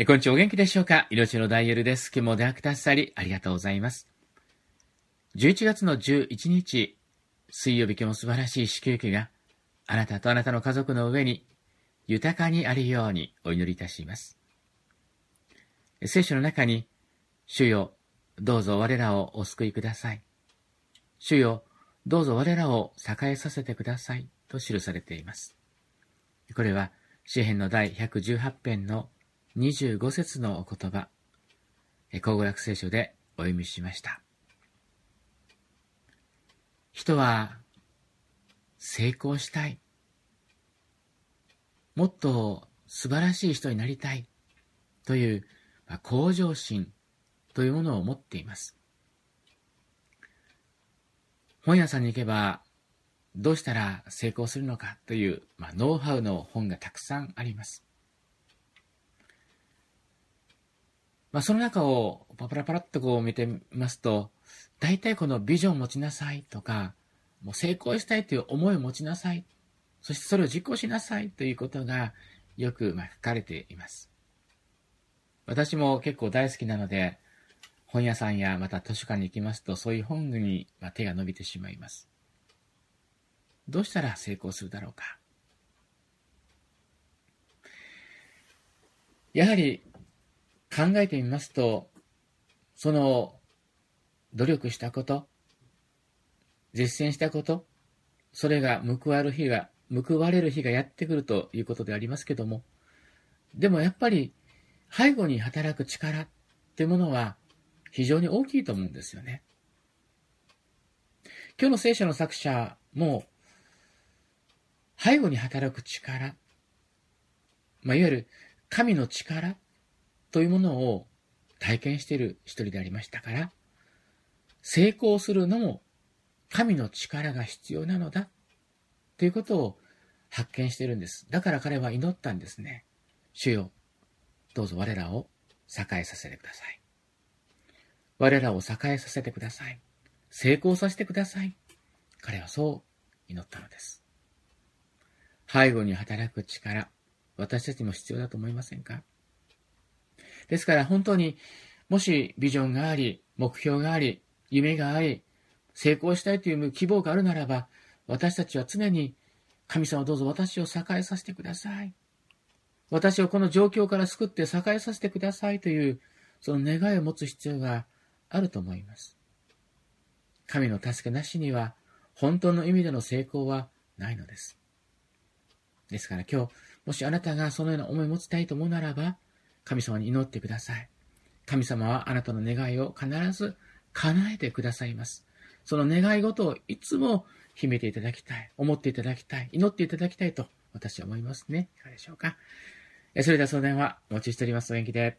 えこんにちは、お元気でしょうか？命のダイヤルです。今日もお出会くださり、ありがとうございます。11月の11日、水曜日今日も素晴らしい祝福があなたとあなたの家族の上に豊かにあるようにお祈りいたします。聖書の中に、主よ、どうぞ我らをお救いください。主よ、どうぞ我らを栄えさせてください。と記されています。これは、詩篇の第118編の25節のお言葉、口語訳聖書でお読みしました。人は成功したい。もっと素晴らしい人になりたいという、まあ、向上心というものを持っています。本屋さんに行けば、どうしたら成功するのかという、まあ、ノウハウの本がたくさんあります。まあ、その中をパラパラっとこう見てみますと、大体このビジョンを持ちなさいとか、もう成功したいという思いを持ちなさい。そしてそれを実行しなさいということがよくまあ書かれています。私も結構大好きなので、本屋さんやまた図書館に行きますと、そういう本にま手が伸びてしまいます。どうしたら成功するだろうか。やはり考えてみますと、その努力したこと、実践したこと、それが報われる日が、報われる日がやってくるということでありますけども、でもやっぱり背後に働く力ってものは非常に大きいと思うんですよね。今日の聖書の作者も背後に働く力、まあ、いわゆる神の力というものを体験している一人でありましたから、成功するのも神の力が必要なのだということを発見しているんです。だから彼は祈ったんですね。主よ、どうぞ我らを栄えさせてください。我らを栄えさせてください。成功させてください。彼はそう祈ったのです。背後に働く力、私たちも必要だと思いませんか？ですから本当に、もしビジョンがあり、目標があり、夢があり、成功したいという希望があるならば、私たちは常に、神様どうぞ私を栄えさせてください。私をこの状況から救って栄えさせてくださいという、その願いを持つ必要があると思います。神の助けなしには、本当の意味での成功はないのです。ですから今日、もしあなたがそのような思いを持ちたいと思うならば、神様に祈ってください。神様はあなたの願いを必ず叶えてくださいます。その願い事をいつも秘めていただきたい、思っていただきたい、祈っていただきたいと私は思いますね。いかがでしょうか？それでは相談はお待ちしております。お元気で。